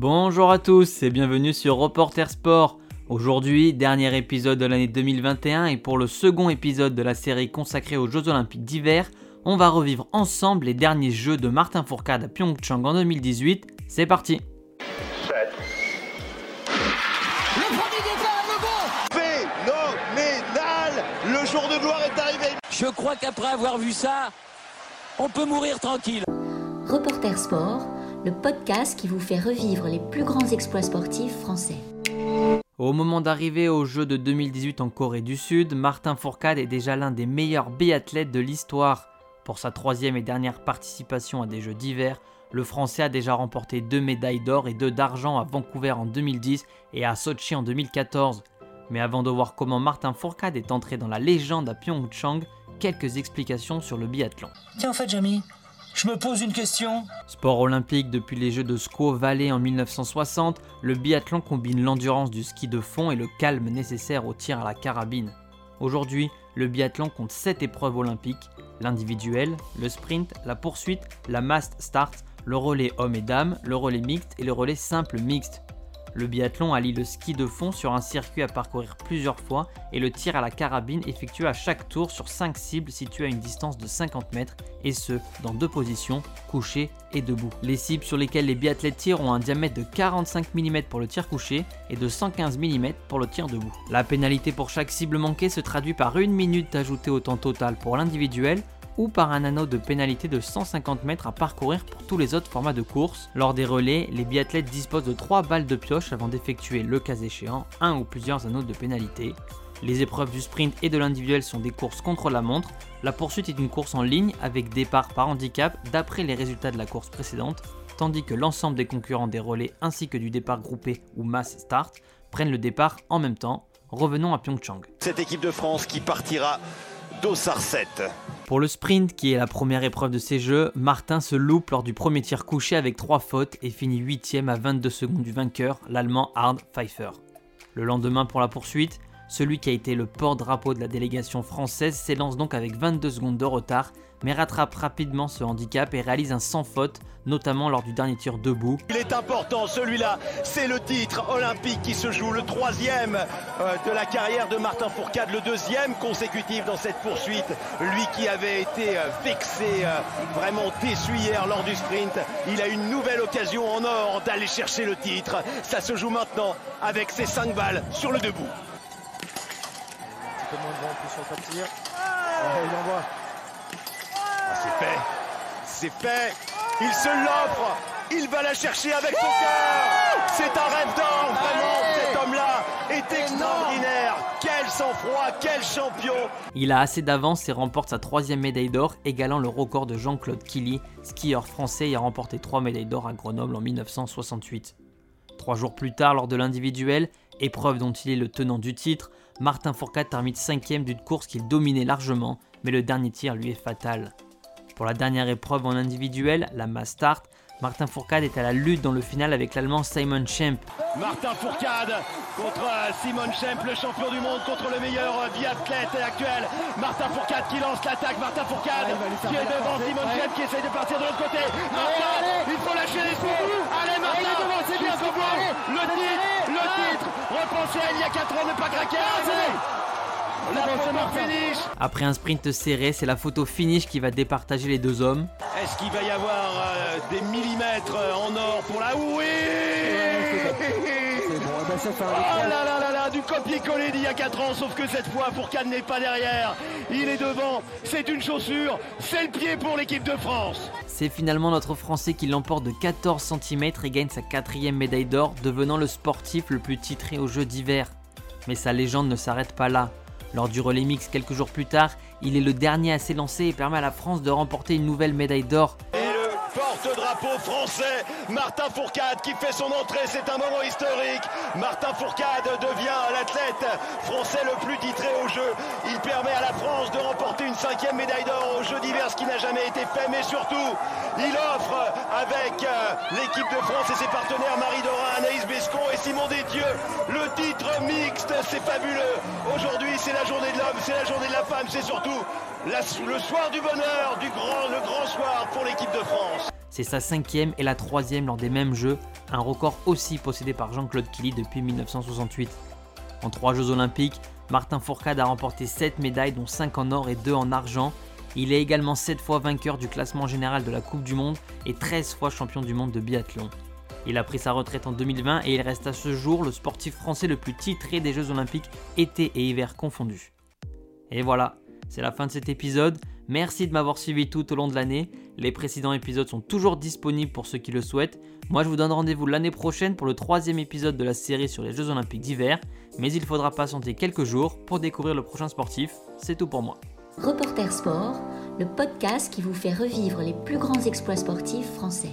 Bonjour à tous et bienvenue sur Reporter Sport. Aujourd'hui, dernier épisode de l'année 2021 et pour le second épisode de la série consacrée aux Jeux Olympiques d'hiver, on va revivre ensemble les derniers Jeux de Martin Fourcade à Pyeongchang en 2018. C'est parti Le premier départ, le bon phénoménal Le jour de gloire est arrivé Je crois qu'après avoir vu ça, on peut mourir tranquille. Reporter Sport, le podcast qui vous fait revivre les plus grands exploits sportifs français. Au moment d'arriver aux Jeux de 2018 en Corée du Sud, Martin Fourcade est déjà l'un des meilleurs biathlètes de l'histoire. Pour sa troisième et dernière participation à des Jeux d'hiver, le Français a déjà remporté deux médailles d'or et deux d'argent à Vancouver en 2010 et à Sochi en 2014. Mais avant de voir comment Martin Fourcade est entré dans la légende à Pyeongchang, quelques explications sur le biathlon. Tiens, en fait, Jamie, je me pose une question. Sport olympique depuis les Jeux de Squaw Valley en 1960, le biathlon combine l'endurance du ski de fond et le calme nécessaire au tir à la carabine. Aujourd'hui, le biathlon compte 7 épreuves olympiques l'individuel, le sprint, la poursuite, la mast start, le relais homme et dames, le relais mixte et le relais simple mixte. Le biathlon allie le ski de fond sur un circuit à parcourir plusieurs fois et le tir à la carabine effectué à chaque tour sur 5 cibles situées à une distance de 50 mètres et ce, dans deux positions, couché et debout. Les cibles sur lesquelles les biathlètes tirent ont un diamètre de 45 mm pour le tir couché et de 115 mm pour le tir debout. La pénalité pour chaque cible manquée se traduit par une minute ajoutée au temps total pour l'individuel ou par un anneau de pénalité de 150 mètres à parcourir pour tous les autres formats de course. Lors des relais, les biathlètes disposent de 3 balles de pioche avant d'effectuer, le cas échéant, un ou plusieurs anneaux de pénalité. Les épreuves du sprint et de l'individuel sont des courses contre la montre. La poursuite est une course en ligne avec départ par handicap d'après les résultats de la course précédente, tandis que l'ensemble des concurrents des relais ainsi que du départ groupé ou mass start prennent le départ en même temps. Revenons à Pyeongchang. Cette équipe de France qui partira d'Ossarset. Pour le sprint, qui est la première épreuve de ces jeux, Martin se loupe lors du premier tir couché avec 3 fautes et finit 8 à 22 secondes du vainqueur, l'allemand Hard Pfeiffer. Le lendemain pour la poursuite, celui qui a été le porte-drapeau de la délégation française s'élance donc avec 22 secondes de retard, mais rattrape rapidement ce handicap et réalise un sans faute, notamment lors du dernier tir debout. Il est important celui-là, c'est le titre olympique qui se joue, le troisième euh, de la carrière de Martin Fourcade, le deuxième consécutif dans cette poursuite. Lui qui avait été euh, vexé, euh, vraiment déçu hier lors du sprint, il a une nouvelle occasion en or d'aller chercher le titre. Ça se joue maintenant avec ses 5 balles sur le debout moins plus sur le tir. Ouais, il envoie. Ah, c'est fait. C'est fait. Il se l'offre. Il va la chercher avec son cœur. C'est un rêve d'or, vraiment. Cet homme-là est extraordinaire. Quel sang-froid, quel champion. Il a assez d'avance et remporte sa troisième médaille d'or, égalant le record de Jean-Claude Killy, skieur français ayant remporté trois médailles d'or à Grenoble en 1968. Trois jours plus tard, lors de l'individuel, épreuve dont il est le tenant du titre, Martin Fourcade termine cinquième d'une course qu'il dominait largement, mais le dernier tir lui est fatal. Pour la dernière épreuve en individuel, la mass start, Martin Fourcade est à la lutte dans le final avec l'allemand Simon Schemp. Martin Fourcade contre Simon Schemp, le champion du monde, contre le meilleur biathlète actuel. Martin Fourcade qui lance l'attaque. Martin Fourcade qui est devant Simon Schemp qui essaye de partir de l'autre côté. Martin, il faut lâcher les coups. Allez Martin, c'est bien ce Le titre, titre. Repensez il y a 4 ans, ne pas craquer. Après un sprint serré, c'est la photo finish qui va départager les deux hommes. Est-ce qu'il va y avoir euh, des millimètres en or pour la oui Oh là là là là, du copier-coller d'il y a 4 ans, sauf que cette fois, Fourcade n'est pas derrière. Il est devant, c'est une chaussure, c'est le pied pour l'équipe de France. C'est finalement notre Français qui l'emporte de 14 cm et gagne sa quatrième médaille d'or, devenant le sportif le plus titré aux Jeux d'hiver. Mais sa légende ne s'arrête pas là. Lors du relais mix quelques jours plus tard, il est le dernier à s'élancer et permet à la France de remporter une nouvelle médaille d'or porte-drapeau français, Martin Fourcade qui fait son entrée, c'est un moment historique. Martin Fourcade devient l'athlète français le plus titré au jeu. Il permet à la France de remporter une cinquième médaille d'or aux Jeux d'hiver, ce qui n'a jamais été fait, mais surtout, il offre avec euh, l'équipe de France et ses partenaires Marie Dorin, Anaïs Bescon et Simon Détieux le titre mixte, c'est fabuleux. Aujourd'hui, c'est la journée de l'homme, c'est la journée de la femme, c'est surtout le soir du bonheur, du grand, le grand soir pour l'équipe de France. C'est sa cinquième et la troisième lors des mêmes Jeux, un record aussi possédé par Jean-Claude Killy depuis 1968. En trois Jeux olympiques, Martin Fourcade a remporté 7 médailles dont 5 en or et 2 en argent. Il est également 7 fois vainqueur du classement général de la Coupe du Monde et 13 fois champion du monde de biathlon. Il a pris sa retraite en 2020 et il reste à ce jour le sportif français le plus titré des Jeux olympiques été et hiver confondus. Et voilà, c'est la fin de cet épisode. Merci de m'avoir suivi tout au long de l'année. Les précédents épisodes sont toujours disponibles pour ceux qui le souhaitent. Moi, je vous donne rendez-vous l'année prochaine pour le troisième épisode de la série sur les Jeux Olympiques d'hiver. Mais il faudra patienter quelques jours pour découvrir le prochain sportif. C'est tout pour moi. Reporter Sport, le podcast qui vous fait revivre les plus grands exploits sportifs français.